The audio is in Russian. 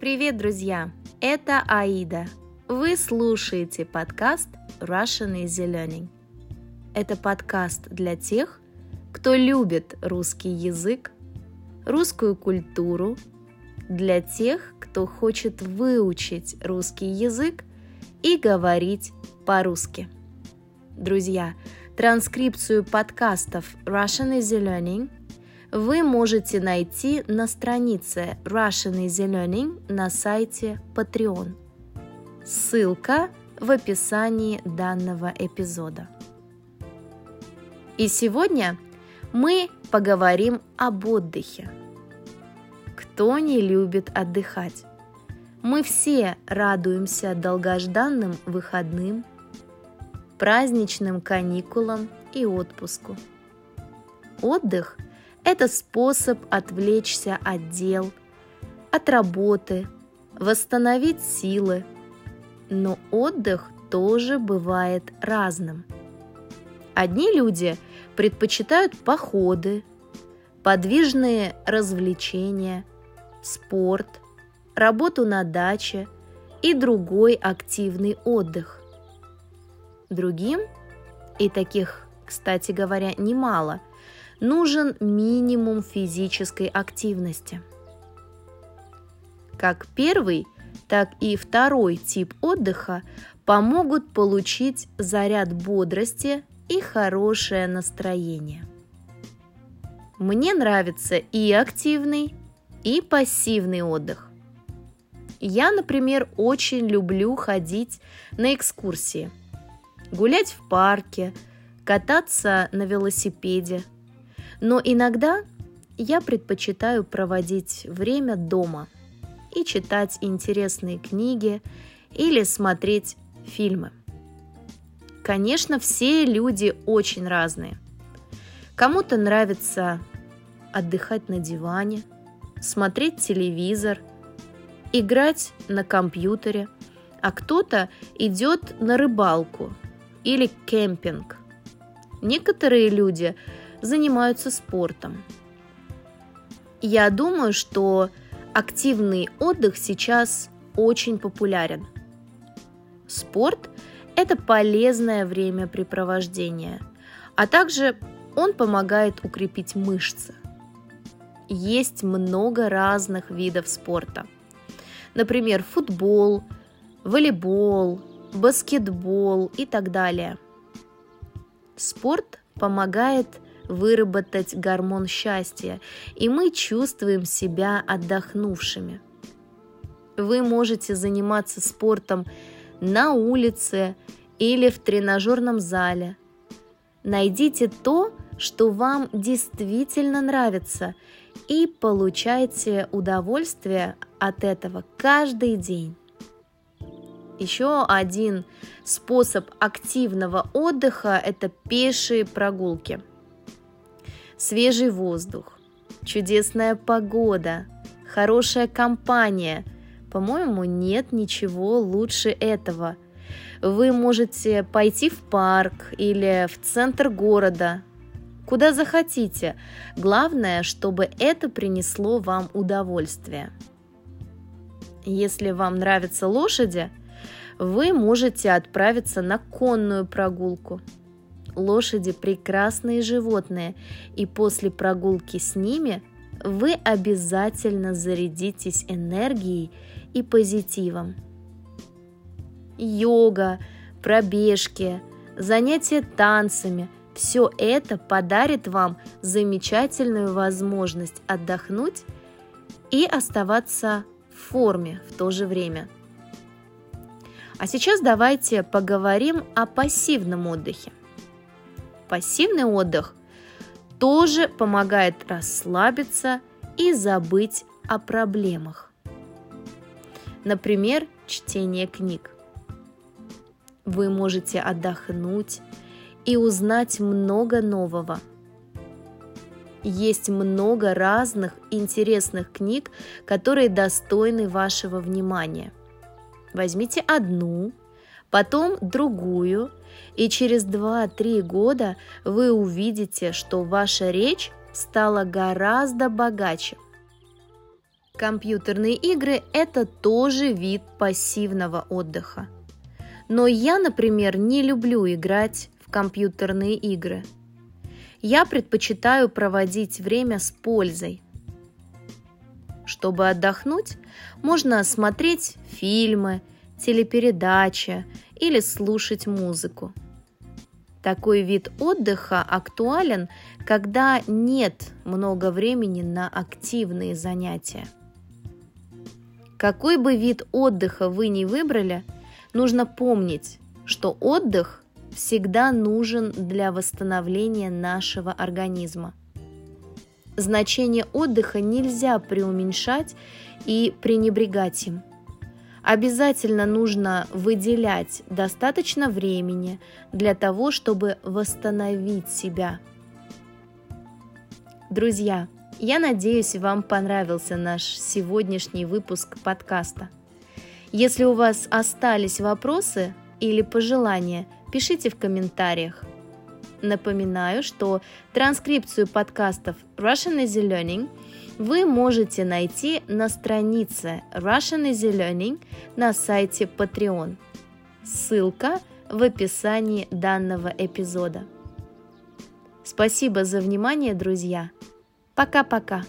Привет, друзья! Это Аида. Вы слушаете подкаст Russian Easy Learning. Это подкаст для тех, кто любит русский язык, русскую культуру, для тех, кто хочет выучить русский язык и говорить по-русски. Друзья, транскрипцию подкастов Russian Easy Learning вы можете найти на странице Russian Easy Learning на сайте Patreon. Ссылка в описании данного эпизода. И сегодня мы поговорим об отдыхе. Кто не любит отдыхать? Мы все радуемся долгожданным выходным, праздничным каникулам и отпуску. Отдых – это способ отвлечься от дел, от работы, восстановить силы. Но отдых тоже бывает разным. Одни люди предпочитают походы, подвижные развлечения, спорт – работу на даче и другой активный отдых. Другим, и таких, кстати говоря, немало, нужен минимум физической активности. Как первый, так и второй тип отдыха помогут получить заряд бодрости и хорошее настроение. Мне нравится и активный, и пассивный отдых. Я, например, очень люблю ходить на экскурсии, гулять в парке, кататься на велосипеде. Но иногда я предпочитаю проводить время дома и читать интересные книги или смотреть фильмы. Конечно, все люди очень разные. Кому-то нравится отдыхать на диване, смотреть телевизор – играть на компьютере, а кто-то идет на рыбалку или кемпинг. Некоторые люди занимаются спортом. Я думаю, что активный отдых сейчас очень популярен. Спорт – это полезное времяпрепровождение, а также он помогает укрепить мышцы. Есть много разных видов спорта – например, футбол, волейбол, баскетбол и так далее. Спорт помогает выработать гормон счастья, и мы чувствуем себя отдохнувшими. Вы можете заниматься спортом на улице или в тренажерном зале. Найдите то, что вам действительно нравится, и получайте удовольствие от этого каждый день. Еще один способ активного отдыха – это пешие прогулки. Свежий воздух, чудесная погода, хорошая компания. По-моему, нет ничего лучше этого. Вы можете пойти в парк или в центр города, куда захотите. Главное, чтобы это принесло вам удовольствие. Если вам нравятся лошади, вы можете отправиться на конную прогулку. Лошади прекрасные животные, и после прогулки с ними вы обязательно зарядитесь энергией и позитивом. Йога, пробежки, занятия танцами – все это подарит вам замечательную возможность отдохнуть и оставаться в форме в то же время. А сейчас давайте поговорим о пассивном отдыхе. Пассивный отдых тоже помогает расслабиться и забыть о проблемах. Например, чтение книг. Вы можете отдохнуть и узнать много нового. Есть много разных интересных книг, которые достойны вашего внимания. Возьмите одну, потом другую, и через 2-3 года вы увидите, что ваша речь стала гораздо богаче. Компьютерные игры – это тоже вид пассивного отдыха. Но я, например, не люблю играть в компьютерные игры. Я предпочитаю проводить время с пользой. Чтобы отдохнуть, можно смотреть фильмы, телепередачи или слушать музыку. Такой вид отдыха актуален, когда нет много времени на активные занятия. Какой бы вид отдыха вы ни выбрали, нужно помнить, что отдых всегда нужен для восстановления нашего организма. Значение отдыха нельзя преуменьшать и пренебрегать им. Обязательно нужно выделять достаточно времени для того, чтобы восстановить себя. Друзья, я надеюсь, вам понравился наш сегодняшний выпуск подкаста. Если у вас остались вопросы или пожелания, пишите в комментариях. Напоминаю, что транскрипцию подкастов Russian Easy Learning вы можете найти на странице Russian Easy Learning на сайте Patreon. Ссылка в описании данного эпизода. Спасибо за внимание, друзья! Пока-пока.